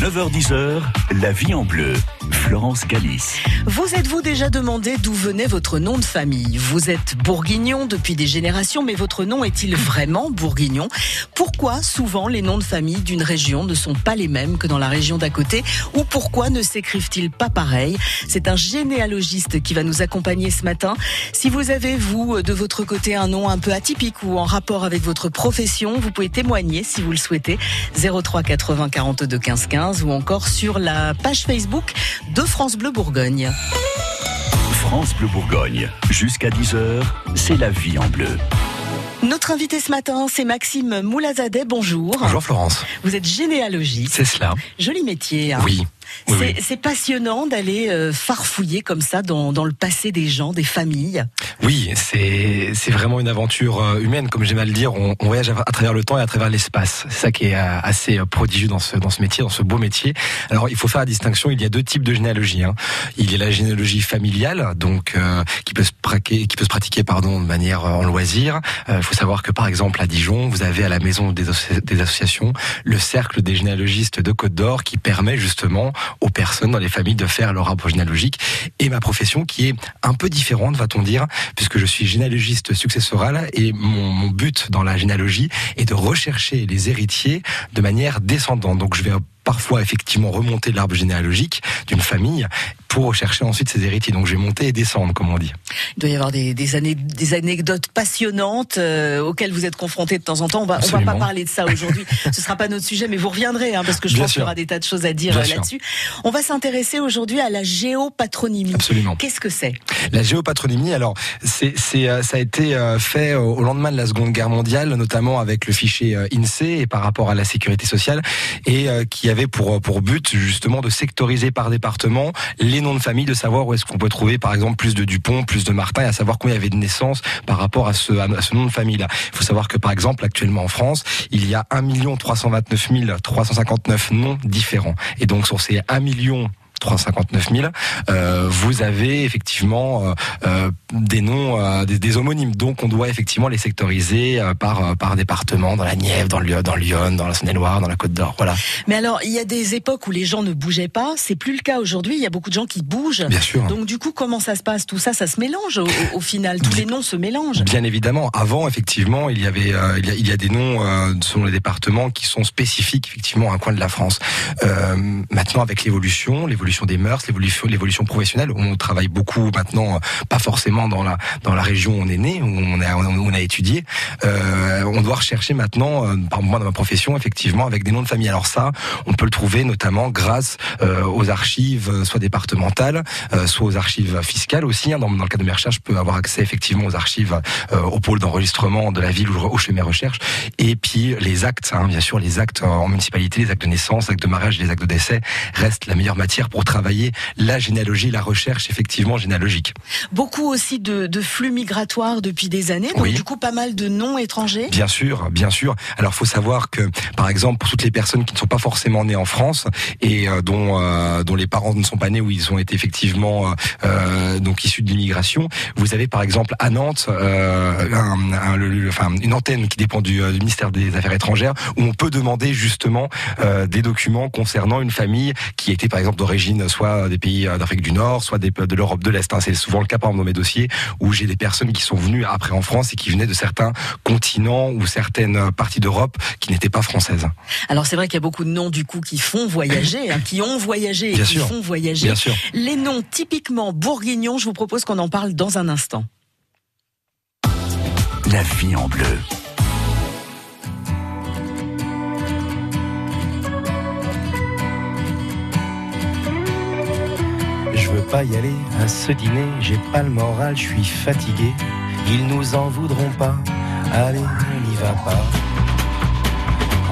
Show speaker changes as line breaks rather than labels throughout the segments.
9h10h, la vie en bleu. Florence Galis.
Vous êtes-vous déjà demandé d'où venait votre nom de famille? Vous êtes bourguignon depuis des générations, mais votre nom est-il vraiment bourguignon? Pourquoi souvent les noms de famille d'une région ne sont pas les mêmes que dans la région d'à côté? Ou pourquoi ne s'écrivent-ils pas pareil? C'est un généalogiste qui va nous accompagner ce matin. Si vous avez, vous, de votre côté, un nom un peu atypique ou en rapport avec votre profession, vous pouvez témoigner si vous le souhaitez. 03 80 42 15 15 ou encore sur la page Facebook de France Bleu Bourgogne.
France Bleu Bourgogne. Jusqu'à 10h, c'est la vie en bleu.
Notre invité ce matin, c'est Maxime Moulazadet. Bonjour.
Bonjour Florence.
Vous êtes généalogiste.
C'est cela.
Joli métier. Hein
Oui. Oui, oui.
C'est passionnant d'aller euh, farfouiller comme ça dans, dans, le passé des gens, des familles.
Oui, c'est c'est vraiment une aventure euh, humaine, comme j'aime à le dire. On, on, voyage à, travers le temps et à travers l'espace. C'est ça qui est euh, assez prodigieux dans ce dans ce métier, dans ce beau métier. Alors, il faut faire la distinction. Il y a deux types de généalogie. Hein. Il y a la généalogie familiale, donc euh, qui peut se pratiquer, qui peut se pratiquer pardon de manière en loisir. Il faut savoir que par exemple à Dijon, vous avez à la maison des, des associations le cercle des généalogistes de Côte d'Or qui permet justement aux personnes dans les familles de faire leur arbre généalogique et ma profession qui est un peu différente, va-t-on dire, puisque je suis généalogiste successoral et mon, mon, but dans la généalogie est de rechercher les héritiers de manière descendante. Donc je vais parfois effectivement remonter l'arbre généalogique d'une famille pour rechercher ensuite ses héritiers. Donc j'ai monté et descendre, comme on dit.
Il doit y avoir des, des, années, des anecdotes passionnantes euh, auxquelles vous êtes confrontés de temps en temps. On va, on va pas parler de ça aujourd'hui. Ce sera pas notre sujet, mais vous reviendrez, hein, parce que je
Bien
pense qu'il y aura des tas de choses à dire euh, là-dessus. On va s'intéresser aujourd'hui à la géopatronymie.
Absolument.
Qu'est-ce que c'est?
La géopatronymie, alors c'est, euh, ça a été fait au lendemain de la Seconde Guerre mondiale, notamment avec le fichier INSEE et par rapport à la sécurité sociale, et qui avait pour pour but justement de sectoriser par département les noms de famille, de savoir où est-ce qu'on peut trouver par exemple plus de Dupont, plus de Martin, et à savoir combien il y avait de naissances par rapport à ce, à ce nom de famille-là. Il faut savoir que par exemple actuellement en France, il y a 1 329 359 noms différents, et donc sur ces 1 million 359 000, euh, vous avez effectivement euh, euh, des noms, euh, des, des, homonymes. Donc, on doit effectivement les sectoriser par par département, dans la Nièvre, dans le dans Lyon, dans la Saône-et-Loire, dans la Côte d'Or. Voilà.
Mais alors, il y a des époques où les gens ne bougeaient pas. C'est plus le cas aujourd'hui. Il y a beaucoup de gens qui bougent.
Bien sûr.
Donc, du coup, comment ça se passe? Tout ça, ça se mélange au, au final. Tous les noms se mélangent.
Bien évidemment. Avant, effectivement, il y avait, il, y a, il y a des noms selon les départements qui sont spécifiques effectivement à un coin de la France. Maintenant, avec l'évolution, l'évolution des mœurs, l'évolution, l'évolution professionnelle. On travaille beaucoup maintenant, pas forcément dans la dans la région où on est né, où on a étudié. Euh, on doit rechercher maintenant, euh, par moi dans ma profession, effectivement, avec des noms de famille. Alors ça, on peut le trouver notamment grâce euh, aux archives, soit départementales, soit aux archives fiscales aussi. Hein. Dans, le cadre de mes recherches, je peux avoir accès effectivement aux archives, au pôle d'enregistrement de la ville où, où je fais mes recherches. Et puis les actes, hein, bien sûr, les actes en municipalité, les actes de naissance, les actes de mariage, les actes de décès restent la meilleure matière pour travailler la généalogie, la recherche effectivement généalogique.
Beaucoup aussi de, de flux migratoires depuis des années, donc
Oui.
du coup pas mal de noms étrangers.
Bien sûr, bien sûr. Alors, faut savoir que, par exemple, pour toutes les personnes qui ne sont pas forcément nées en France et euh, dont euh, dont les parents ne sont pas nés ou ils ont été effectivement euh, donc issus de l'immigration, vous avez par exemple à Nantes un, un, le- le- enfin, une antenne qui dépend du, du ministère des Affaires étrangères où on peut demander justement des documents concernant une famille qui était par exemple d'origine soit des pays euh, d'Afrique du Nord, soit des, de l'Europe de l'Est. hein. C'est souvent le cas par exemple dans mes dossiers où j'ai des personnes qui sont venues après en France et qui venaient de certains continents ou certaines parties d'Europe qui n'étaient pas françaises.
Alors c'est vrai qu'il y a beaucoup de noms du coup qui font voyager, hein, qui ont voyagé et
Bien
qui
sûr.
font voyager.
Bien sûr.
Les noms typiquement bourguignons, je vous propose qu'on en parle dans un instant.
La vie en bleu.
Pas y aller à ce dîner, j'ai pas le moral, je suis fatigué. Ils nous en voudront pas, allez, on n'y va pas.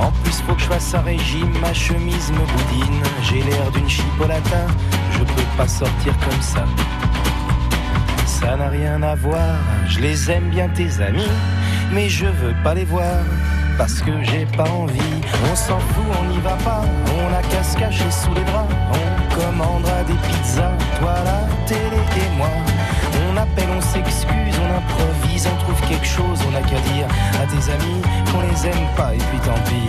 En plus, faut que je fasse un régime, ma chemise me boudine. J'ai l'air d'une chipolata, je peux pas sortir comme ça. Ça n'a rien à voir, je les aime bien tes amis, mais je veux pas les voir. Parce que j'ai pas envie, on s'en fout, on n'y va pas, on a qu'à se sous les on commandera des pizzas, toi la télé et moi. On appelle, on s'excuse, on improvise, on trouve quelque chose, on n'a qu'à dire à tes amis qu'on les aime pas et puis tant pis.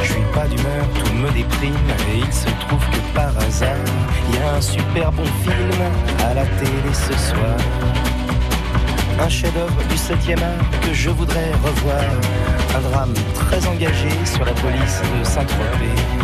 Je suis pas d'humeur, tout me déprime et il se trouve que par hasard, il y a un super bon film à la télé ce soir. Un chef-d'œuvre du 7e art que je voudrais revoir. Un drame très engagé sur la police de Saint-Tropez.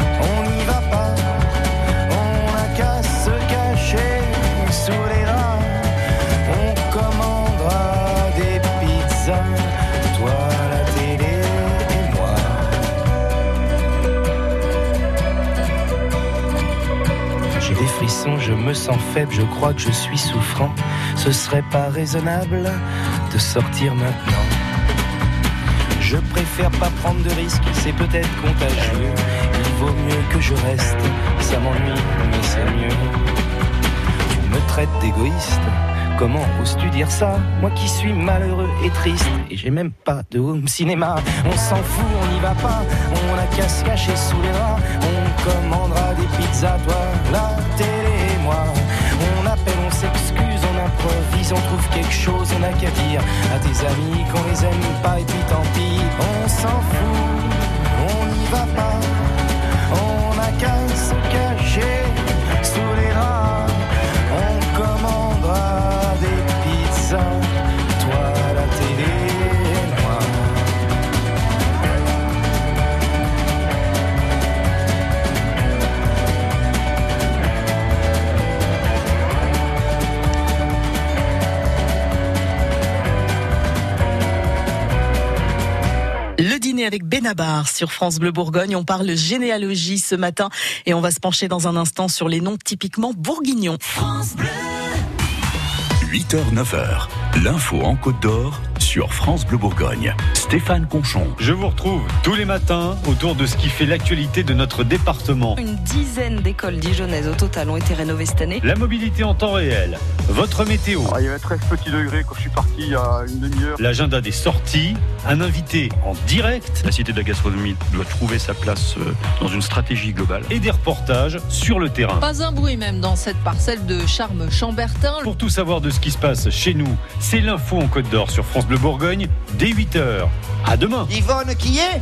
Je me sens faible, je crois que je suis souffrant. Ce serait pas raisonnable de sortir maintenant. Je préfère pas prendre de risques, c'est peut-être contagieux. Il vaut mieux que je reste, ça m'ennuie, mais c'est mieux. Tu me traites d'égoïste, comment oses-tu dire ça? Moi qui suis malheureux et triste, et j'ai même pas de home cinéma. On s'en fout, on n'y va pas, on a qu'à se sous les draps. On commandera des pizzas, toi, et On appelle, on s'excuse, on improvise, on trouve quelque chose, on n'a qu'à dire à tes amis qu'on les aime pas et puis tant pis, on s'en fout, on n'y va pas, on n'a qu'à se
avec Benabar sur France Bleu Bourgogne. On parle généalogie ce matin et on va se pencher dans un instant sur les noms typiquement bourguignons.
8h, 9h. L'info en Côte d'Or sur France Bleu Bourgogne. Stéphane Conchon.
Je vous retrouve tous les matins autour de ce qui fait l'actualité de notre département.
Une dizaine d'écoles dijonnaises au total ont été rénovées cette année.
La mobilité en temps réel, votre météo,
Ah, il y avait 13 petits degrés quand je suis parti il y a une demi-heure.
l'agenda des sorties, un invité en direct
La cité de la gastronomie doit trouver sa place euh, dans une stratégie globale.
et des reportages sur le terrain.
Pas un bruit même dans cette parcelle de charme chambertin.
Pour tout savoir de ce qui se passe chez nous, c'est l'info en Côte d'Or sur France Bleu Bourgogne dès 8h. À demain.
Yvonne qui est?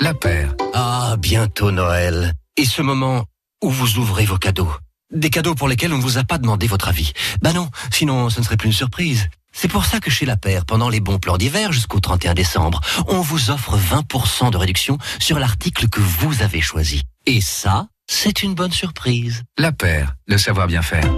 La paire. Ah, bientôt Noël. Et ce moment où vous ouvrez vos cadeaux. Des cadeaux pour lesquels on ne vous a pas demandé votre avis. Bah non, sinon ce ne serait plus une surprise. C'est pour ça que chez La Paire, pendant les bons plans d'hiver jusqu'au 31 décembre, on vous offre 20% de réduction sur l'article que vous avez choisi. Et ça, c'est une bonne surprise.
La paire, le savoir bien faire.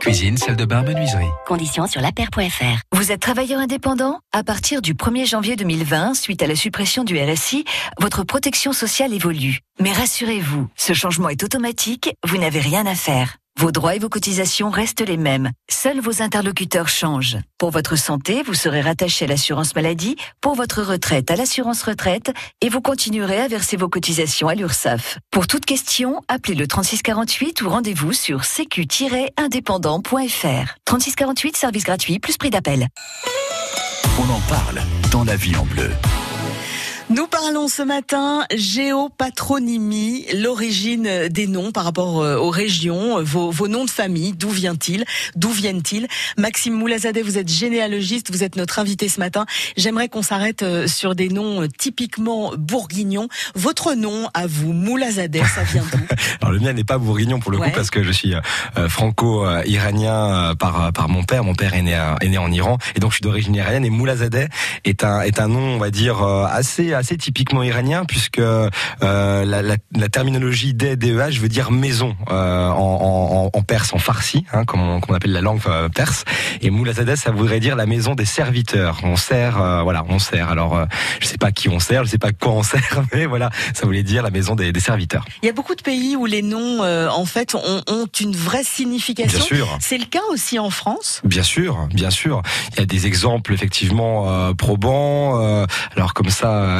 Cuisine, salle de bain, menuiserie.
Conditions sur lapaire.fr. Vous êtes travailleur indépendant? À partir du 1er janvier 2020, suite à la suppression du RSI, votre protection sociale évolue. Mais rassurez-vous, ce changement est automatique, vous n'avez rien à faire. Vos droits et vos cotisations restent les mêmes. Seuls vos interlocuteurs changent. Pour votre santé, vous serez rattaché à l'assurance maladie, pour votre retraite à l'assurance retraite, et vous continuerez à verser vos cotisations à l'URSSAF. Pour toute question, appelez le 3648 ou rendez-vous sur sécu-indépendant.fr. 3648, service gratuit, plus prix d'appel.
On en parle dans la vie en bleu.
Nous parlons ce matin géopatronymie, l'origine des noms par rapport euh, aux régions, vos, vos noms de famille, d'où vient-il, d'où viennent-ils? Maxime Moulazadeh, vous êtes généalogiste, vous êtes notre invité ce matin. J'aimerais qu'on s'arrête euh, sur des noms euh, typiquement bourguignons. Votre nom à vous, Moulazadeh, ça vient d'où?
Alors le mien n'est pas bourguignon pour le
Ouais.
coup parce que je suis euh, franco-iranien euh, par par mon père. Mon père est né à- est né en Iran et donc je suis d'origine iranienne. Et Moulazadeh est un est un nom on va dire euh, assez assez typiquement iranien puisque euh, la, la, la terminologie des DEH veut dire maison euh, en, en, en perse, en farsi, hein, comme, on, comme on appelle la langue euh, perse. Et Moulazadeh ça voudrait dire la maison des serviteurs. On sert euh, voilà on sert. Alors je sais pas qui on sert, je sais pas quoi on sert, mais voilà ça voulait dire la maison des, des serviteurs.
Il y a beaucoup de pays où les noms, en fait, ont, ont une vraie signification.
Bien sûr.
C'est le cas aussi en France?
Bien sûr, bien sûr. Il y a des exemples effectivement probants. alors comme ça,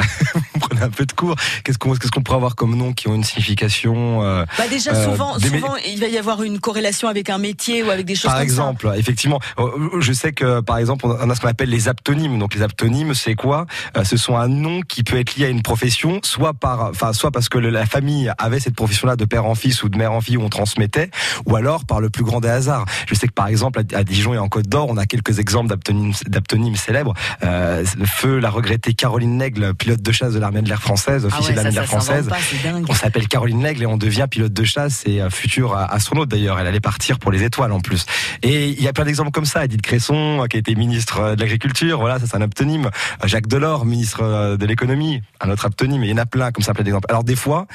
vous prenez un peu de cours. Qu'est-ce qu'on qu'on pourrait avoir comme noms qui ont une signification euh,
bah Déjà,
euh,
souvent,
des
souvent, il va y avoir une corrélation avec un métier ou avec des choses
Par
comme
exemple, effectivement, euh, je sais que par exemple, on a ce qu'on appelle les aptonymes. Donc les aptonymes, c'est quoi? Ce sont un nom qui peut être lié à une profession, soit par, enfin, soit parce que la famille avait cette profession-là de père en fils ou de mère en fille où on transmettait, ou alors par le plus grand des hasards. Je sais que par exemple à Dijon et en Côte d'Or, on a quelques exemples d'aptonymes, célèbres. Euh, le feu, la regrettée Caroline Nègle, pilote de chasse de l'armée de l'air française,
ça. Ah
officier
ouais,
de l'armée de l'air française.
pas.
On s'appelle Caroline Nègle et on devient pilote de chasse et euh, futur euh, astronaute d'ailleurs. Elle allait partir pour les étoiles en plus. Et il y a plein d'exemples comme ça. Edith Cresson, euh, qui a été ministre de l'Agriculture, voilà, ça c'est un aptonyme. Jacques Delors, ministre de l'Économie, un autre aptonyme. Il y en a plein comme ça, plein d'exemples. Alors des fois,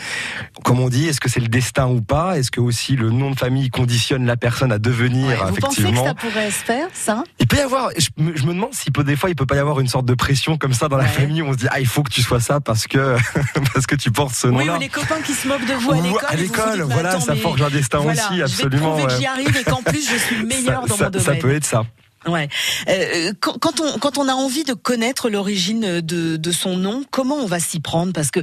comme on dit, est-ce que c'est le destin ou pas? Est-ce que aussi le nom de famille conditionne la personne à devenir
Ouais, Vous pensez que
effectivement?
ça pourrait se faire, ça?
Il peut y avoir, je me, je me demande s'il peut des fois, il peut pas y avoir une sorte de pression comme ça dans la famille où on se dit ah il faut que tu sois ça parce que parce que tu portes ce
Oui,
nom-là.
ou les copains qui se moquent de vous à l'école.
à l'école,
mais
voilà, ça forge un destin
voilà,
aussi,
Je
absolument,
vais te prouver que j'y arrive et qu'en plus je suis le meilleur
ça,
dans
ça-
mon domaine.
ça peut être ça.
Ouais. Euh, quand, quand on quand on a envie de connaître l'origine de, de son nom, comment on va s'y prendre? Parce que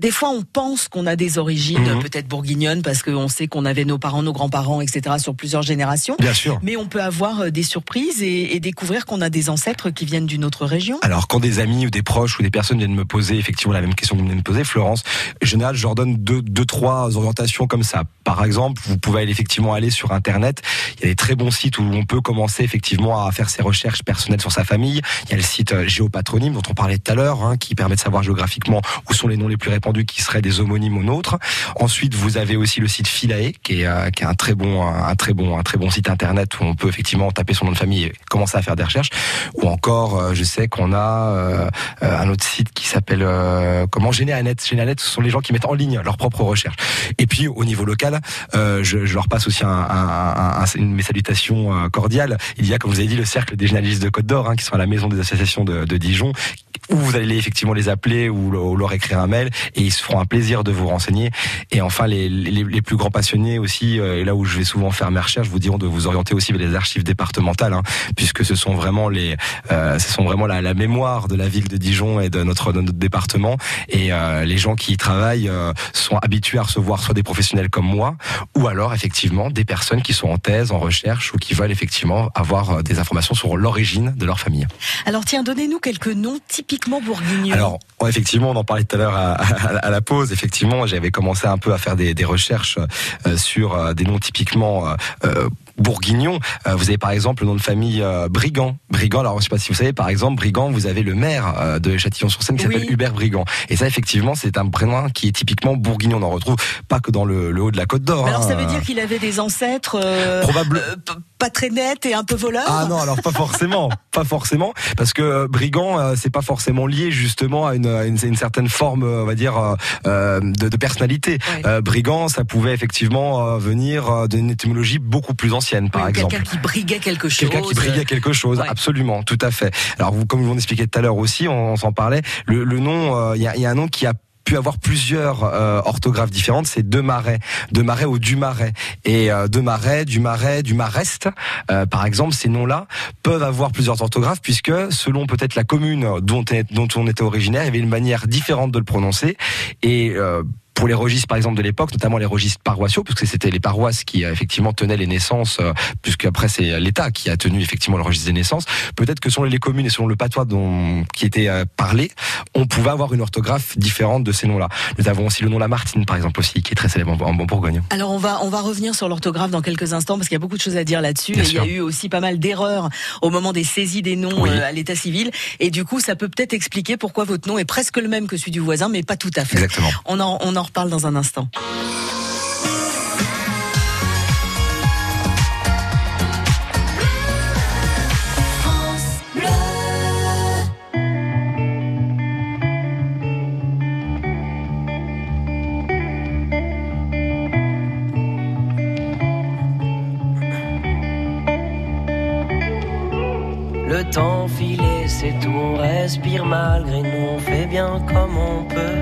des fois on pense qu'on a des origines
Mhm.
peut-être bourguignonnes parce qu'on sait qu'on avait nos parents, nos grands-parents, etc. sur plusieurs générations.
Bien sûr.
Mais on peut avoir euh, des surprises et, et découvrir qu'on a des ancêtres qui viennent d'une autre région.
Alors quand des amis ou des proches ou des personnes viennent me poser effectivement la même question que vous venez de me poser, Florence, en général je leur donne deux, deux trois orientations comme ça. Par exemple, vous pouvez aller effectivement aller sur internet. Il y a des très bons sites où on peut commencer effectivement à faire ses recherches personnelles sur sa famille. Il y a le site euh, Géopatronyme dont on parlait tout à l'heure, hein, qui permet de savoir géographiquement où sont les noms les plus répandus qui seraient des homonymes aux nôtres. Ensuite, vous avez aussi le site Philae, qui est, euh, un très bon, un très bon, un très bon site internet où on peut effectivement taper son nom de famille et commencer à faire des recherches. Ou encore, euh, je sais qu'on a un autre site qui s'appelle comment Généanet. Généanet, ce sont les gens qui mettent en ligne leurs propres recherches. Et puis au niveau local, je, leur passe aussi un, un, mes salutations cordiales. Il y a, comme vous avez dit, le cercle des généalistes de Côte d'Or, hein, qui sont à la maison des associations de, Dijon, où vous allez effectivement les appeler ou, le- ou leur écrire un mail, et ils se feront un plaisir de vous renseigner. Et enfin, les, les, plus grands passionnés aussi, euh, et là où je vais souvent faire mes recherches, vous diront de vous orienter aussi vers les archives départementales, hein, puisque ce sont vraiment les, euh, ce sont vraiment la, mémoire de la ville de Dijon et de notre, de notre département. Et euh, les gens qui y travaillent sont habitués à recevoir soit des professionnels comme moi, ou alors effectivement des personnes qui sont en thèse, en recherche, ou qui veulent effectivement avoir euh, des informations sur l'origine de leur famille.
Alors tiens, donnez-nous quelques noms typiquement bourguignons.
Alors, effectivement, on en parlait tout à l'heure à, à- à la pause. Effectivement, j'avais commencé un peu à faire des, des recherches euh, sur euh, des noms typiquement euh, euh, bourguignons. Euh, vous avez par exemple le nom de famille euh, Brigand. Brigand, alors je sais pas si vous savez, par exemple, Brigand, vous avez le maire euh, de Châtillon-sur-Seine qui
Oui.
s'appelle Hubert Brigand. Et ça, effectivement, c'est un prénom qui est typiquement bourguignon. On en retrouve pas que dans le, le haut de la Côte d'Or.
Alors ça
hein.
veut dire qu'il avait des ancêtres
Probable-
pas très nets et un peu voleurs
Ah non, alors pas forcément, pas forcément, parce que euh, brigand, euh, c'est pas forcément lié justement à une, à une, une certaine forme, euh, on va dire, euh, de, de personnalité.
Ouais.
Euh, brigand, ça pouvait effectivement euh, venir d'une étymologie beaucoup plus ancienne, par
Oui,
exemple.
Quelqu'un qui briguait quelque chose.
Quelqu'un qui briguait quelque chose,
Ouais.
absolument, tout à fait. Alors, vous, comme vous l'expliquez tout à l'heure aussi, on, on s'en parlait. Le, le nom, il y, a, y a un nom qui a pu avoir plusieurs euh, orthographes différentes, c'est de marais, de marais ou du marais. Et euh, de marais, du marais, du marest, euh, par exemple, ces noms-là peuvent avoir plusieurs orthographes puisque selon peut-être la commune dont, dont on était originaire, il y avait une manière différente de le prononcer. Et euh, pour les registres, par exemple, de l'époque, notamment les registres paroissiaux, puisque c'était les paroisses qui euh, effectivement tenaient les naissances, euh, puisqu'après c'est l'État qui a tenu effectivement le registre des naissances. Peut-être que selon les communes et selon le patois dont, qui était euh, parlé, on pouvait avoir une orthographe différente de ces noms-là. Nous avons aussi le nom Lamartine, par exemple, aussi, qui est très célèbre en, en Bourgogne.
Alors on va on va revenir sur l'orthographe dans quelques instants parce qu'il y a beaucoup de choses à dire là-dessus et il y a eu aussi pas mal d'erreurs au moment des saisies des noms
Oui.
euh, à l'état civil et du coup ça peut peut-être expliquer pourquoi votre nom est presque le même que celui du voisin mais pas tout à fait.
Exactement.
On en on en reparle dans un instant.
Le temps filé, c'est tout, on respire malgré nous, on fait bien comme on peut.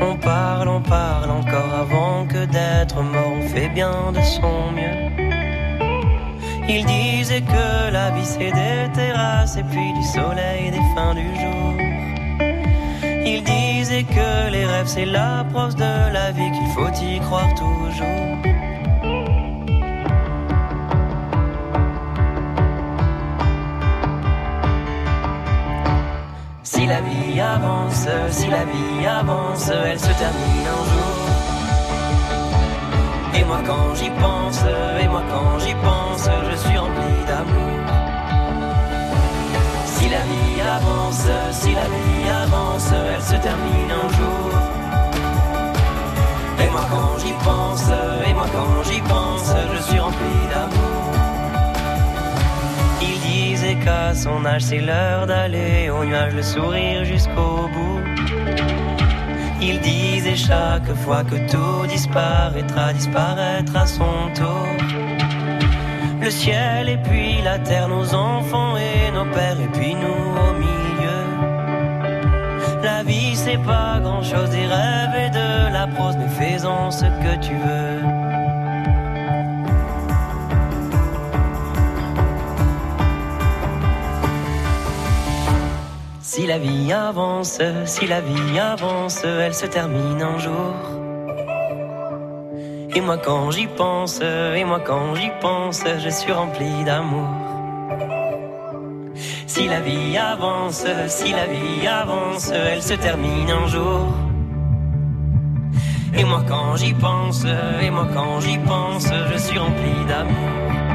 On parle, on parle encore avant que d'être mort, on fait bien de son mieux. Il disait que la vie c'est des terrasses et puis du soleil et des fins du jour. Il disait que les rêves c'est la prose de la vie qu'il faut y croire toujours. La vie avance, si la vie avance, elle se termine un jour. Et moi quand j'y pense, et moi quand j'y pense, je suis rempli d'amour. Si la vie avance, si la vie avance, elle se termine un jour. Et moi quand j'y pense, et moi quand j'y pense, je suis rempli d'amour. Il disait qu'à son âge c'est l'heure d'aller au nuage, le sourire jusqu'au bout. Il disait chaque fois que tout disparaîtra, disparaîtra à son tour. Le ciel et puis la terre, nos enfants et nos pères, et puis nous au milieu. La vie c'est pas grand chose, des rêves et de la prose, mais faisons ce que tu veux. Si la vie avance, si la vie avance, elle se termine un jour. Et moi quand j'y pense, et moi quand j'y pense, je suis rempli d'amour. Si la vie avance, si la vie avance, elle se termine un jour. Et moi quand j'y pense, et moi quand j'y pense, je suis rempli d'amour.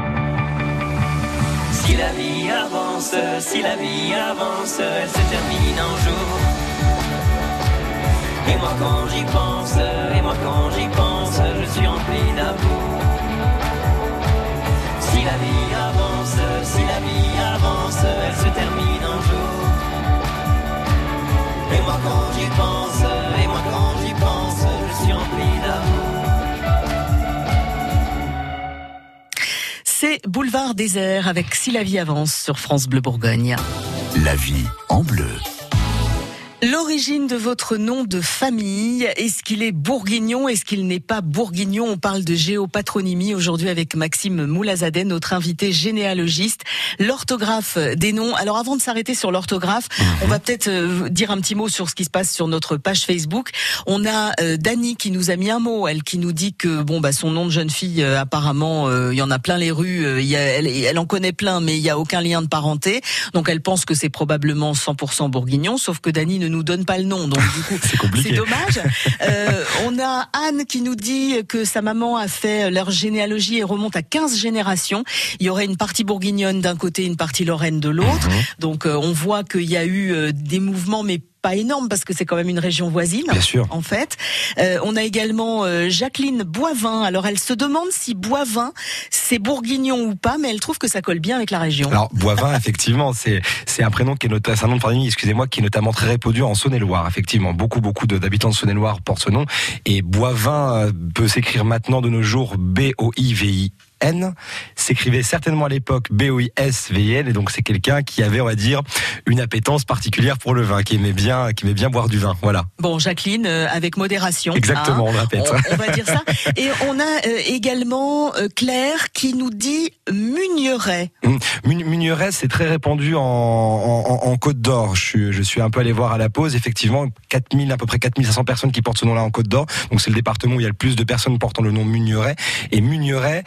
Si la vie avance, si la vie avance, elle se termine un jour. Et moi quand j'y pense, et moi quand j'y pense, je suis rempli d'amour. Si la vie avance, si la vie avance, elle se termine un jour. Et moi quand j'y pense,
C'est Boulevard désert avec Si la vie avance sur France Bleu Bourgogne.
La vie en bleu.
L'origine de votre nom de famille, est-ce qu'il est bourguignon, est-ce qu'il n'est pas bourguignon? On parle de géopatronymie aujourd'hui avec Maxime Moulazadeh, notre invité généalogiste, l'orthographe des noms. Alors avant de s'arrêter sur l'orthographe, on va peut-être euh, dire un petit mot sur ce qui se passe sur notre page Facebook. On a euh, Dani qui nous a mis un mot, elle qui nous dit que bon bah son nom de jeune fille euh, apparemment il y en a plein les rues, il y a, elle, elle en connaît plein mais il y a aucun lien de parenté. Donc elle pense que c'est probablement 100% bourguignon sauf que Dani ne nous donne pas le nom. Donc du coup,
C'est
dommage. Euh, on a Anne qui nous dit que sa maman a fait leur généalogie et remonte à 15 générations. Il y aurait une partie bourguignonne d'un côté, une partie lorraine de l'autre.
Mhm.
Donc euh, on voit qu'il y a eu euh, des mouvements, mais pas énormes parce que c'est quand même une région voisine.
Bien sûr.
En fait, Euh, on a également euh, Jacqueline Boivin. Alors elle se demande si Boivin c'est bourguignon ou pas, mais elle trouve que ça colle bien avec la région.
Alors Boivin, effectivement, c'est c'est un prénom qui est notamment, un nom de famille, excusez-moi, qui est notamment très répandu en Saône-et-Loire. Effectivement, beaucoup beaucoup d'habitants de Saône-et-Loire portent ce nom. Et Boivin euh, peut s'écrire maintenant de nos jours B O I V I. N s'écrivait certainement à l'époque B-O-I-S-V-I-N et donc c'est quelqu'un qui avait on va dire une appétence particulière pour le vin qui aimait bien qui aimait bien boire du vin voilà
Bon, Jacqueline, euh, avec modération.
Exactement,
hein.
on le répète.
On, on va dire ça. Et on a euh, également euh, Claire qui nous dit Mugneret.
Mun- Mugneret, c'est très répandu en, en, en Côte d'Or. Je suis, je suis un peu allé voir à la pause. Effectivement, 4000, à peu près 4500 personnes qui portent ce nom-là en Côte d'Or. Donc c'est le département où il y a le plus de personnes portant le nom Mugneret. Et Mugneret,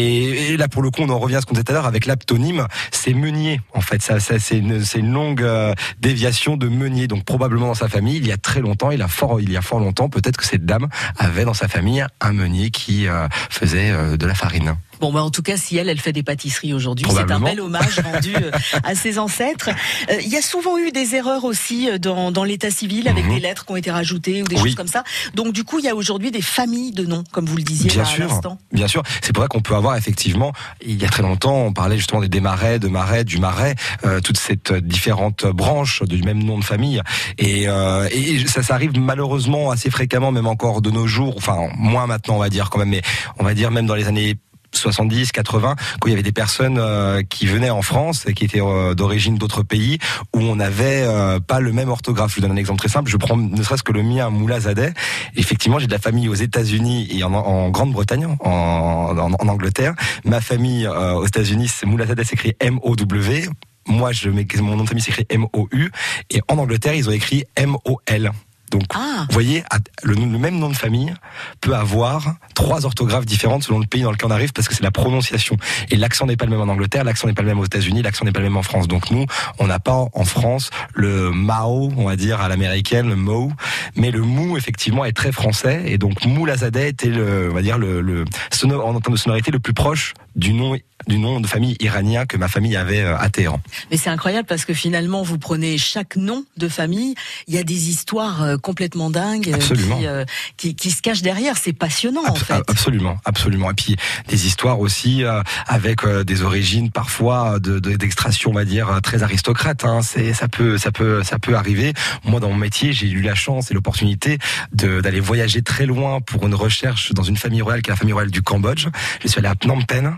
et, là pour le coup, on en revient à ce qu'on disait tout à l'heure avec l'aptonyme, c'est Meunier. En fait, ça, c'est une, longue euh, déviation de Meunier. Donc probablement dans sa famille, il y a très longtemps, il, a fort, il y a fort longtemps, peut-être que cette dame avait dans sa famille un meunier qui euh, faisait euh, de la farine.
Bon, bah, en tout cas, si elle, elle fait des pâtisseries aujourd'hui, c'est un bel hommage rendu euh, à ses ancêtres. Euh, Il y a souvent eu des erreurs aussi euh, dans, dans l'état civil avec
Mhm.
des lettres qui ont été rajoutées ou des
Oui.
choses comme ça. Donc, du coup, il y a aujourd'hui des familles de noms, comme vous le disiez
Bien
à
sûr,
l'instant.
bien sûr. C'est pour ça qu'on peut avoir effectivement, il y a très longtemps, on parlait justement des démarrais, de marais, du marais, euh, toutes ces différentes branches du même nom de famille. Et, euh, et ça, ça arrive malheureusement assez fréquemment, même encore de nos jours. Enfin, moins maintenant, on va dire quand même, mais on va dire même dans les années 70, 80, quand il y avait des personnes euh, qui venaient en France et qui étaient euh, d'origine d'autres pays où on n'avait euh, pas le même orthographe. Je vous donne un exemple très simple. Je prends ne serait-ce que le mien, Moulazadeh. Effectivement, j'ai de la famille aux États-Unis et en, en Grande-Bretagne, en, en, Angleterre. Ma famille euh, aux États-Unis, Moulazadeh s'écrit M-O-W. Moi, je mon nom de famille s'écrit M-O-U. Et en Angleterre, ils ont écrit M-O-L. Donc,
Ah.
vous voyez, le, le même nom de famille peut avoir trois orthographes différentes selon le pays dans lequel on arrive parce que c'est la prononciation. Et l'accent n'est pas le même en Angleterre, l'accent n'est pas le même aux États-Unis, l'accent n'est pas le même en France. Donc nous, on n'a pas en France le Mao, on va dire à l'américaine, le Mo, mais le Mou effectivement est très français et donc Moulazadeh était le, on va dire le, le en termes de sonorité le plus proche du nom du nom de famille iranien que ma famille avait euh, à Téhéran.
Mais c'est incroyable parce que finalement, vous prenez chaque nom de famille, il y a des histoires euh, complètement dingues euh, qui, euh, qui, qui se cachent derrière. C'est passionnant en fait.
Absolument, absolument. Et puis des histoires aussi euh, avec euh, des origines parfois de de- d'extraction, on va dire très aristocrate. Hein. C'est ça peut ça peut ça peut arriver. Moi, dans mon métier, j'ai eu la chance et l'opportunité d'aller voyager très loin pour une recherche dans une famille royale qui est la famille royale du Cambodge. Je suis allé à Phnom Penh.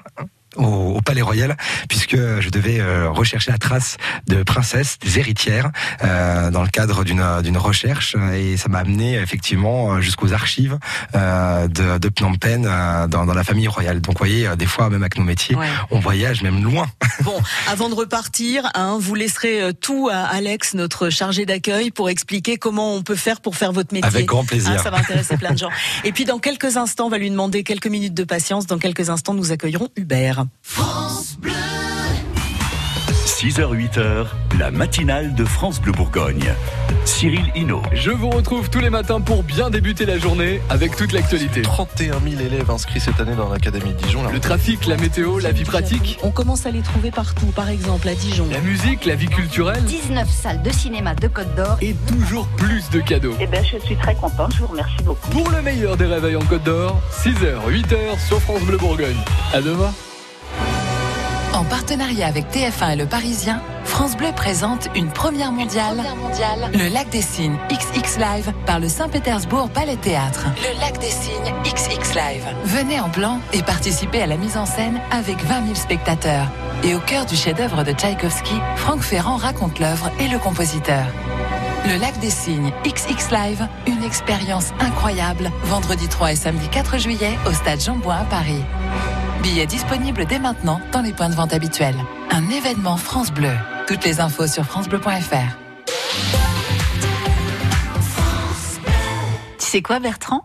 Au, au palais royal puisque je devais euh, rechercher la trace de princesses des héritières euh, dans le cadre d'une d'une recherche et ça m'a amené effectivement jusqu'aux archives euh, de, de Phnom Penh euh, dans, dans la famille royale. Donc, vous voyez, euh, des fois, même avec nos métiers,
Ouais.
on voyage même loin.
Bon, avant de repartir, hein, vous laisserez euh, tout à Alex, notre chargé d'accueil, pour expliquer comment on peut faire pour faire votre métier.
Avec grand plaisir.
Hein, ça va intéresser plein de gens. Et puis dans quelques instants, on va lui demander quelques minutes de patience. Dans quelques instants, nous accueillerons Hubert.
6h-8h, la matinale de France Bleu Bourgogne. Cyril Hinault.
Je vous retrouve tous les matins pour bien débuter la journée avec toute l'actualité.
31 000 élèves inscrits cette année dans l'Académie de Dijon.
Le trafic, la météo, la vie pratique,
On commence à les trouver partout, par exemple à Dijon.
la musique, la vie culturelle
19 salles de cinéma de Côte d'Or.
et toujours plus de cadeaux.
Eh bien, je suis très contente, je vous remercie beaucoup.
Pour le meilleur des réveils en Côte d'Or, 6h, 8h sur France Bleu Bourgogne. À demain.
En partenariat avec TF1 et Le Parisien, France Bleu présente une première mondiale, le Lac des Cygnes XX Live par le Saint-Pétersbourg Ballet Théâtre. Le Lac des Cygnes XX Live. Venez en blanc et participez à la mise en scène avec 20 000 spectateurs. Et au cœur du chef-d'œuvre de Tchaïkovski, Franck Ferrand raconte l'œuvre et le compositeur. Le Lac des Cygnes XX Live, une expérience incroyable, vendredi 3 et samedi 4 juillet au stade Jean-Bouin à Paris. Billets disponibles dès maintenant dans les points de vente habituels. Un événement France Bleu. Toutes les infos sur francebleu.fr.
Tu sais quoi, Bertrand?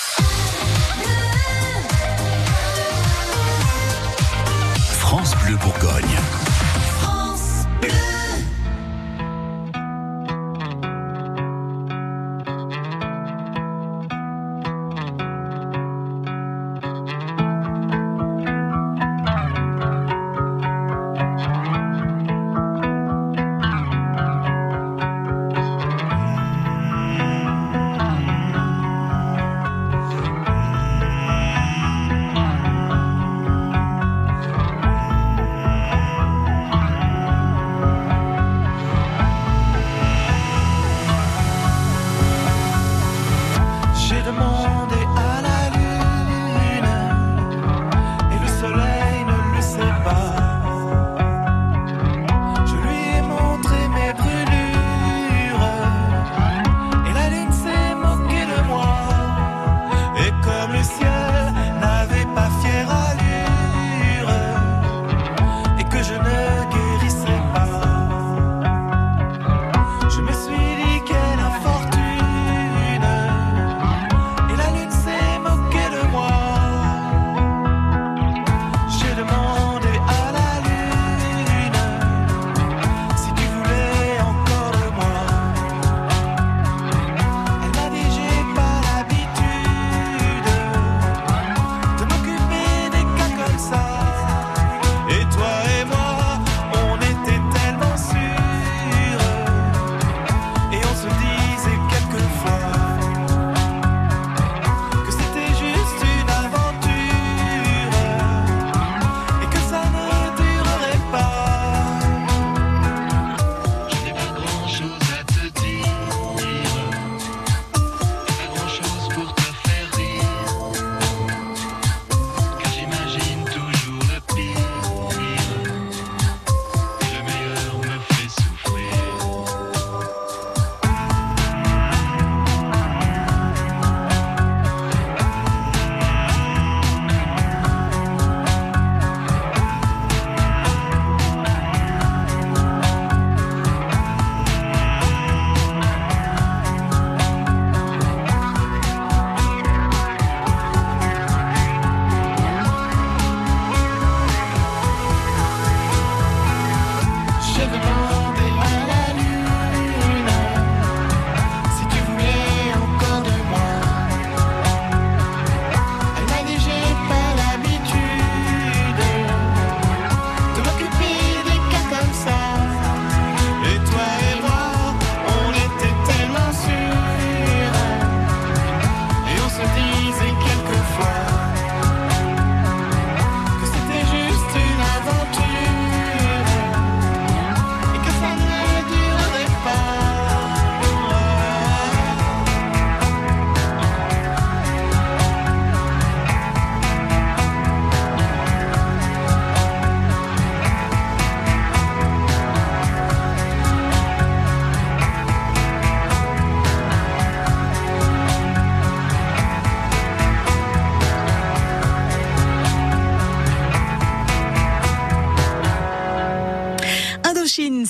Bleu Bourgogne.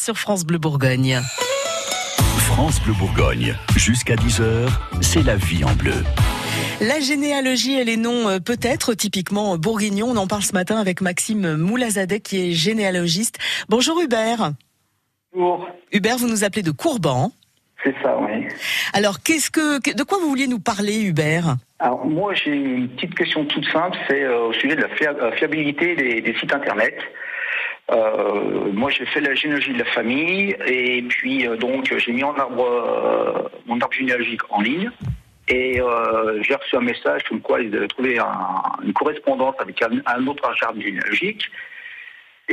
Sur France Bleu Bourgogne.
France Bleu Bourgogne, jusqu'à 10h, c'est la vie en bleu.
La généalogie et les noms euh, peut-être typiquement bourguignons. On en parle ce matin avec Maxime Moulazadeh qui est généalogiste. Bonjour Hubert.
Bonjour.
Hubert, vous nous appelez de Courban.
C'est ça, oui.
Alors, qu'est-ce que, de quoi vous vouliez nous parler, Hubert?
Alors, moi, j'ai une petite question toute simple, c'est euh, au sujet de la euh, fiabilité des, sites Internet. Euh, moi, j'ai fait la généalogie de la famille et puis donc j'ai mis en arbre mon arbre généalogique en ligne et j'ai reçu un message comme quoi ils avaient trouvé une correspondance avec un, autre arbre généalogique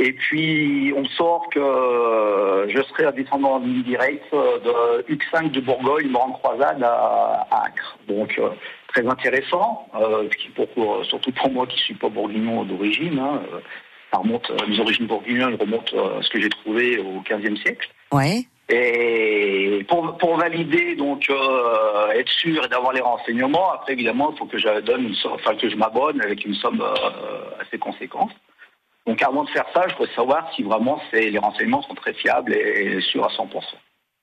et puis, on sort que euh, je serai un descendant direct euh, de Huc5 de Bourgogne, Morand Croisade à, Acre. Donc, euh, très intéressant, pour, surtout pour moi qui suis pas bourguignon d'origine. Hein, ça remonte, mes origines bourguignonnes remontent à ce que j'ai trouvé au XVe siècle.
Ouais.
Et pour, pour valider, donc être sûr et d'avoir les renseignements, après évidemment, il faut que je donne enfin que je m'abonne avec une somme assez conséquente. Donc avant de faire ça, je voudrais savoir si vraiment les renseignements sont très fiables et sûrs à 100%.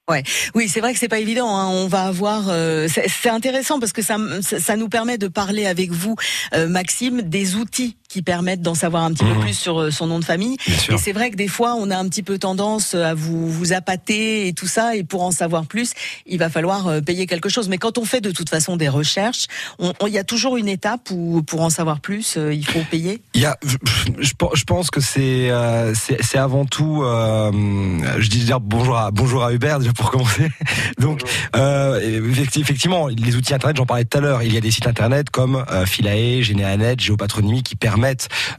Ouais, oui, c'est vrai que c'est pas évident. Hein. On va avoir, euh, c'est intéressant parce que ça, ça nous permet de parler avec vous, euh, Maxime, des outils qui permettent d'en savoir un petit peu mhm. plus sur euh, son nom de famille. Et c'est vrai que des fois, on a un petit peu tendance à vous vous appâter et tout ça. Et pour en savoir plus, il va falloir payer quelque chose. Mais quand on fait de toute façon des recherches, il y a toujours une étape où pour en savoir plus, il faut payer.
Il y a, je, je pense que c'est c'est avant tout, je dis dire bonjour à bonjour à Hubert pour commencer. Donc, euh, effectivement, les outils internet, j'en parlais tout à l'heure. Il y a des sites internet comme euh, Philae, Généanet, Géopatronymie qui permettent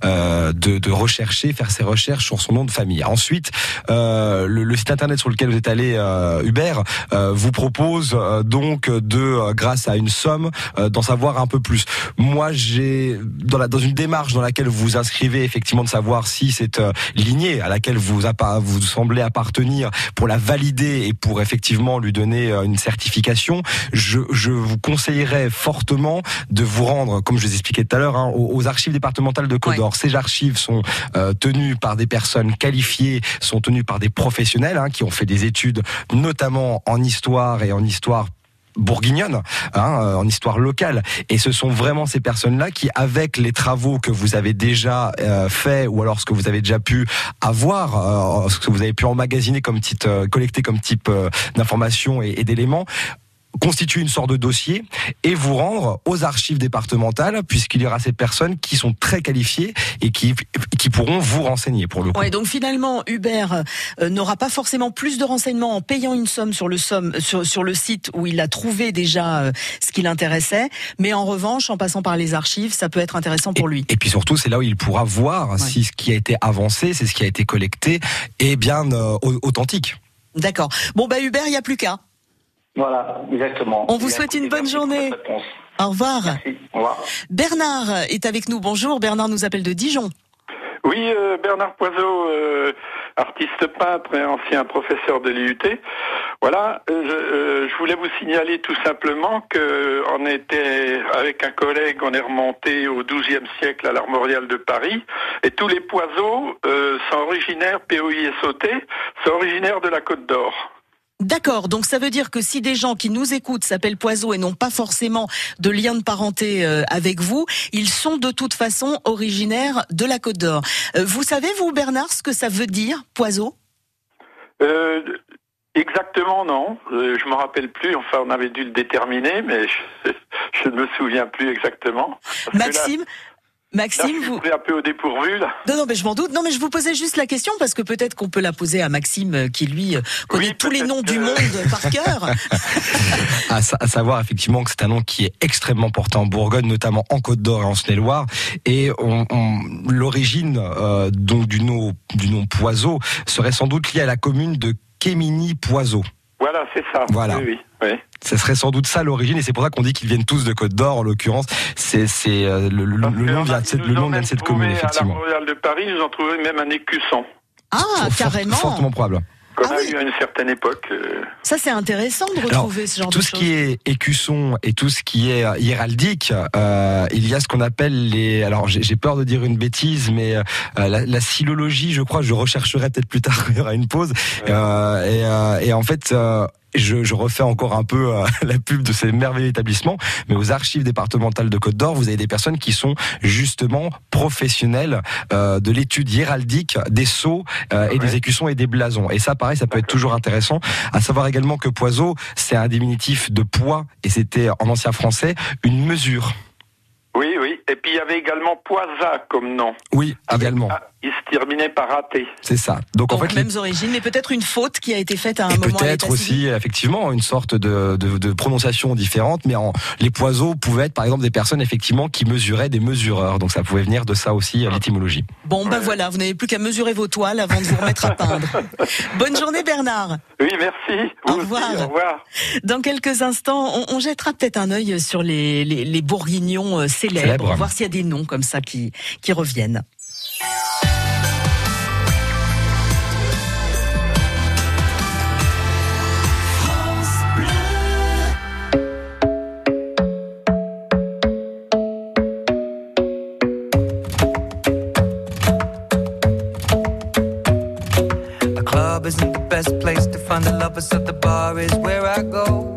euh, de, rechercher, faire ses recherches sur son nom de famille. Ensuite, euh, le, site internet sur lequel vous êtes allé, euh, Hubert, vous propose donc de, grâce à une somme, d'en savoir un peu plus. Moi, j'ai dans, une démarche dans laquelle vous vous inscrivez, effectivement, de savoir si cette lignée à laquelle vous, semblez appartenir, pour la valider et pour effectivement lui donner une certification, je, je vous conseillerais fortement de vous rendre, comme je vous expliquais tout à l'heure, hein, aux, archives départementales de Côte d'Or. Ces archives sont euh, tenues par des personnes qualifiées, sont tenues par des professionnels hein, qui ont fait des études, notamment en histoire et en histoire bourguignonne, hein, euh, en histoire locale. Et ce sont vraiment ces personnes-là qui, avec les travaux que vous avez déjà euh, fait, ou alors ce que vous avez déjà pu avoir, euh, ce que vous avez pu emmagasiner comme type, collecter comme type d'informations et d'éléments, constituer une sorte de dossier et vous rendre aux archives départementales puisqu'il y aura ces personnes qui sont très qualifiées et qui, qui pourront vous renseigner pour le coup.
Ouais, donc finalement Hubert euh, n'aura pas forcément plus de renseignements en payant une somme sur le somme sur, sur le site où il a trouvé déjà euh, ce qui l'intéressait, mais en revanche en passant par les archives, ça peut être intéressant pour lui.
Et puis surtout, c'est là où il pourra voir si ce qui a été avancé, c'est ce qui a été collecté est bien euh, authentique.
D'accord. Bon bah Hubert, il n'y a plus qu'à.
Voilà, exactement.
On vous souhaite une bonne journée. Au revoir.
Merci. Au revoir.
Bernard est avec nous. Bonjour. Bernard nous appelle de Dijon.
Oui, euh, Bernard Poiseau, euh, artiste peintre et ancien professeur de l'IUT. Voilà, euh, je, voulais vous signaler tout simplement que on était avec un collègue, on est remonté au XIIe siècle à l'Armorial de Paris, et tous les poiseaux sont originaires, P-O-I-S-O-T, sont originaires de la Côte d'Or.
D'accord, donc ça veut dire que si des gens qui nous écoutent s'appellent Poiseau et n'ont pas forcément de lien de parenté euh, avec vous, ils sont de toute façon originaires de la Côte d'Or. Euh, vous savez, vous, Bernard, ce que ça veut dire, Poiseau?
Euh, Exactement, non. je ne me rappelle plus. Enfin, on avait dû le déterminer, mais je, ne me souviens plus exactement.
Maxime, Maxime,
vous un peu au dépourvu là.
Non, non, mais je m'en doute. Non, mais je vous posais juste la question parce que peut-être qu'on peut la poser à Maxime, euh, qui lui euh, connaît tous les noms du monde par cœur.
à, savoir effectivement que c'est un nom qui est extrêmement porté en Bourgogne, notamment en Côte d'Or et en Saône-et-Loire. Et on, l'origine euh, donc du nom du nom Poiseau serait sans doute liée à la commune de Kémini-Poiseau.
Voilà, c'est ça.
Voilà.
Oui, oui.
Ce serait sans doute ça l'origine, et c'est pour ça qu'on dit qu'ils viennent tous de Côte d'Or, en l'occurrence. C'est c'est euh, le, le, nom vient de cette, le nom vient de cette commune, effectivement.
À la de Paris, nous en trouvons même un écusson.
Ah, carrément.
fortement probable.
Comme a eu à une certaine époque. euh,
Ça, c'est intéressant de
Alors,
retrouver ce genre
tout
de
ce
choses.
qui est écusson et tout ce qui est héraldique, euh, il y a ce qu'on appelle les. Alors j'ai peur de dire une bêtise, mais euh, la, la silologie, je crois, je rechercherai peut-être plus tard il y aura une pause. Euh, et, euh, et en fait. Je, je refais encore un peu euh, la pub de ces merveilleux établissements, mais aux archives départementales de Côte d'Or, vous avez des personnes qui sont justement professionnelles euh, de l'étude héraldique des sceaux euh, et des écussons et des blasons. Et ça, pareil, ça peut être toujours intéressant. À savoir également que poiseau, c'est un diminutif de poids, et c'était en ancien français une mesure.
Et puis il y avait également Poisa comme nom.
Oui, également.
Ah, il se terminait par raté.
C'est ça. Donc, en
Donc,
fait, les-
mêmes origines, mais peut-être une faute qui a été faite à un
Et
moment
peut-être aussi, effectivement, une sorte de, de, de prononciation différente, mais en, les poiseaux pouvaient être, par exemple, des personnes, effectivement, qui mesuraient des mesureurs. Donc, ça pouvait venir de ça aussi, euh, l'étymologie.
Bon, ben voilà, vous n'avez plus qu'à mesurer vos toiles avant de vous remettre à peindre. Bonne journée, Bernard.
Oui, merci.
Au
aussi,
revoir.
Au revoir.
Dans quelques instants, on, on jettera peut-être un œil sur les, les, les bourguignons euh, célèbres,
Célèbres.
Voir s'il y a des noms comme ça qui, qui reviennent.
Isn't the best place to find the lovers, so the bar is where I go.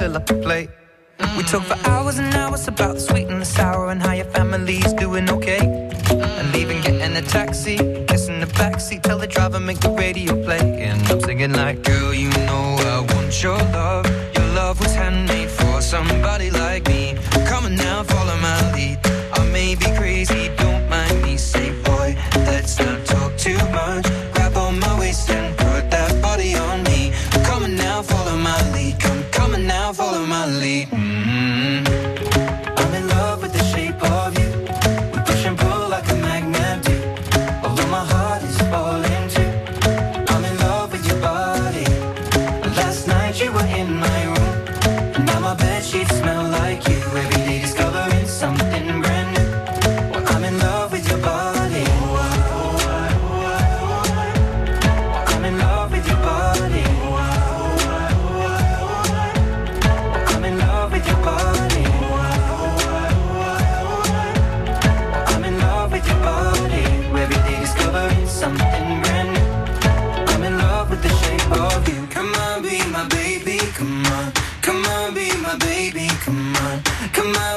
fill up plate. We talk for hours and hours about the sweet and the sour and how your family's doing okay. And leaving, getting a taxi, kissing the backseat, tell the driver make the radio play. And I'm singing like, girl, you know I want your love. Your love was handmade for somebody like me.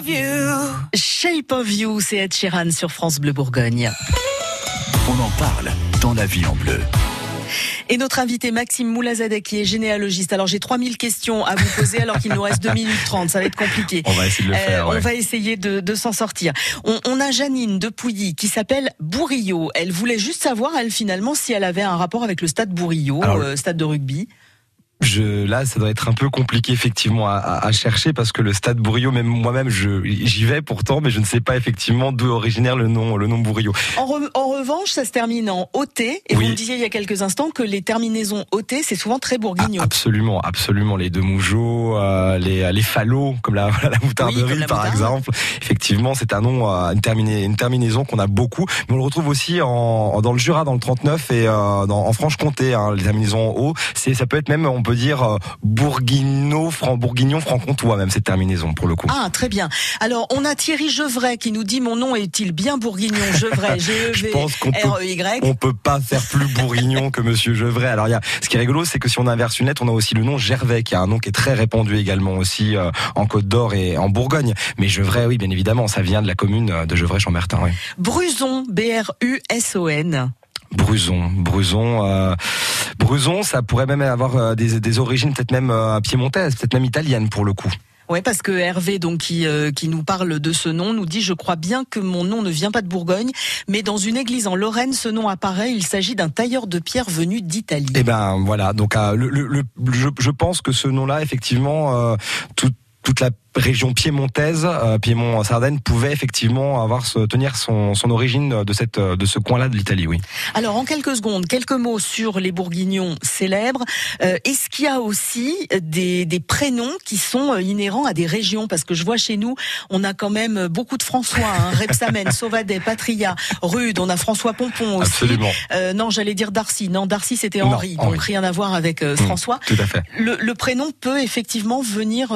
Of you. Shape of You,
c'est Ed Sheeran sur France Bleu Bourgogne.
On en parle dans la vie en bleu.
Et notre invité Maxime Moulazadeh qui est généalogiste. Alors j'ai 3000 questions à vous poser alors qu'il nous reste 2 minutes 30. Ça va être compliqué.
On va essayer de le faire.
Euh,
ouais.
On va essayer de, de s'en sortir. On, on a Janine de Pouilly qui s'appelle Bourillot. Elle voulait juste savoir, elle finalement, si elle avait un rapport avec le stade Bourillot,
Alors,
euh, stade de rugby.
Je, là, ça doit être un peu compliqué effectivement à, à- à chercher parce que le stade Bourillot, même moi-même, j'y vais pourtant, mais je ne sais pas effectivement d'où originaire le nom, le nom Bourillot.
En, re- en revanche, ça se termine en OT. Et
Oui.
vous me disiez il y a quelques instants que les terminaisons OT, c'est souvent très bourguignon.
Absolument, absolument. Les deux mougeots, euh, les, les fallots, comme la, la moutarderie
Oui, comme la
par
moutarde.
exemple. Effectivement, c'est un nom, euh, une, terminé- une terminaison qu'on a beaucoup, mais on le retrouve aussi en, dans le Jura, dans le 39 et euh, dans, en Franche-Comté. Hein, les terminaisons en haut, c'est ça peut être même, on peut dire euh, bourguignon, fran, bourguignon, franc-comtois même cette terminaison pour le coup.
Ah, très bien. Alors, on a Thierry Gevray qui nous dit Mon nom est-il bien bourguignon Gevray, E
Je pense qu'on peut, on peut pas faire plus bourguignon que Monsieur Gevray. Alors, il y a, ce qui est rigolo, c'est que si on inverse une lettre, on a aussi le nom Gervais, qui est un nom qui est très répandu également aussi euh, en Côte d'Or et en Bourgogne. Mais Gevray, oui, bien évidemment, ça vient de la commune de Gevrey-Chambertin. Oui.
Bruson, B-R-U-S-O-N.
Bruson, Bruson, euh, Bruson, ça pourrait même avoir euh, des, des origines peut-être même euh, piémontaises, peut-être même italiennes pour le coup.
Ouais, parce que Hervé, donc qui euh, qui nous parle de ce nom, nous dit je crois bien que mon nom ne vient pas de Bourgogne, mais dans une église en Lorraine, ce nom apparaît. Il s'agit d'un tailleur de pierre venu d'Italie.
Eh ben voilà, donc euh, le, le, le- je, je pense que ce nom-là, effectivement, euh, tout- toute la région piémontaise, euh, Piémont-Sardaigne, pouvait effectivement avoir tenir son, son origine de cette de ce coin-là de l'Italie, oui.
Alors, en quelques secondes, quelques mots sur les Bourguignons célèbres. Euh, Est-ce qu'il y a aussi des, des prénoms qui sont euh, inhérents à des régions? Parce que je vois chez nous, on a quand même beaucoup de François, hein, Repsamen, Sauvadet, Patria, Rude, on a François Pompon aussi.
Absolument.
Euh, non, j'allais dire Darcy. Non, Darcy, c'était
Non,
Henri,
Henri.
donc rien à voir avec euh,
Mm,
François.
tout à fait.
Le, le prénom peut effectivement venir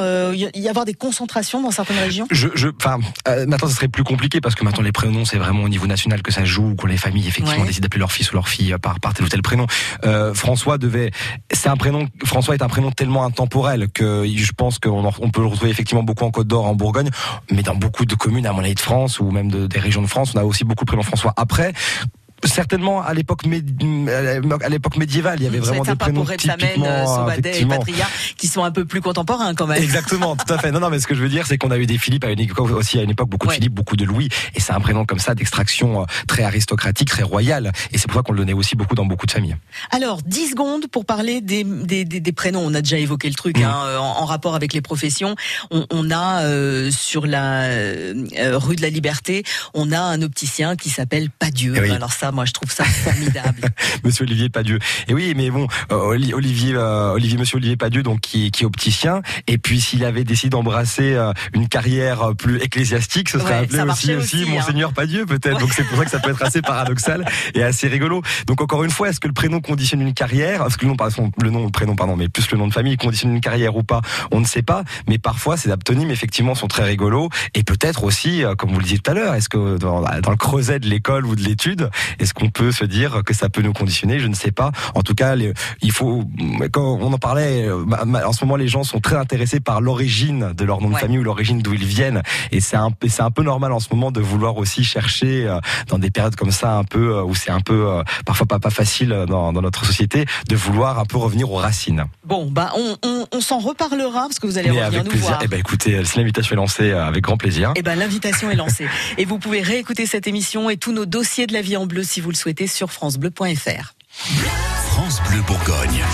y avoir des concentrations dans certaines régions?
Je, je, enfin, euh, maintenant, ce serait plus compliqué parce que maintenant les prénoms, c'est vraiment au niveau national que ça joue, que les familles effectivement
Ouais.
décident d'appeler leur fils ou leur fille par, par tel ou tel prénom. Euh, François devait, c'est un prénom. François est un prénom tellement intemporel que je pense qu'on on peut le retrouver effectivement beaucoup en Côte d'Or, en Bourgogne, mais dans beaucoup de communes, à mon avis de France ou même de- des régions de France, on a aussi beaucoup de prénoms François. Après. Certainement à l'époque mé- à l'époque médiévale, il y avait vraiment des prénoms typiquement
euh, et
effectivement,
Patria, qui sont un peu plus contemporains quand même.
Exactement, tout à fait. Non, non, mais ce que je veux dire, c'est qu'on a eu des Philippe à une époque aussi, à une époque beaucoup de
Ouais.
Philippe, beaucoup de Louis, et c'est un prénom comme ça d'extraction euh, très aristocratique, très royale, et c'est pour ça qu'on le donnait aussi beaucoup dans beaucoup de familles.
Alors, 10 secondes pour parler des, des, des, des prénoms. On a déjà évoqué le truc
Mm.
hein, en, en rapport avec les professions. On, on a euh, sur la euh, euh, rue de la Liberté, on a un opticien qui s'appelle Padieu.
Eh oui.
Alors ça, moi, je trouve ça formidable.
Monsieur Olivier Padieu. Et oui, mais bon, euh, Olivier, euh, Olivier, Monsieur Olivier Padieu, donc qui, est- qui est opticien, et puis s'il avait décidé d'embrasser euh, une carrière plus ecclésiastique, ce serait
Ouais,
appelé aussi,
marchait
aussi,
aussi, hein.
Monseigneur Padieu, peut-être. Donc c'est pour ça que ça peut être assez paradoxal et assez rigolo. Donc encore une fois, est-ce que le prénom conditionne une carrière? Est-ce que le nom, pardon, le nom, le prénom, pardon, mais plus le nom de famille conditionne une carrière ou pas On ne sait pas. Mais parfois, ces aptonymes effectivement sont très rigolos et peut-être aussi, comme vous le disiez tout à l'heure, est-ce que dans, dans le creuset de l'école ou de l'étude, est-ce qu'on peut se dire que ça peut nous conditionner? Je ne sais pas. En tout cas, les- il faut. Quand on en parlait, en ce moment, les gens sont très intéressés par l'origine de leur nom de
Ouais.
famille ou l'origine d'où ils viennent, et c'est un, peu- c'est un peu normal en ce moment de vouloir aussi chercher euh, dans des périodes comme ça, un peu euh, où c'est un peu euh, parfois pas pas facile dans, dans notre société, de vouloir un peu revenir aux racines.
Bon, bah, on, on, on s'en reparlera parce que vous allez
Mais
revenir
avec
nous
plaisir.
voir.
Eh ben écoutez, si l'invitation est lancée, avec grand plaisir.
Eh ben, l'invitation est lancée. Et vous pouvez réécouter cette émission et tous nos dossiers de la vie en bleu si vous le souhaitez sur francebleu.fr.
France Bleu Bourgogne.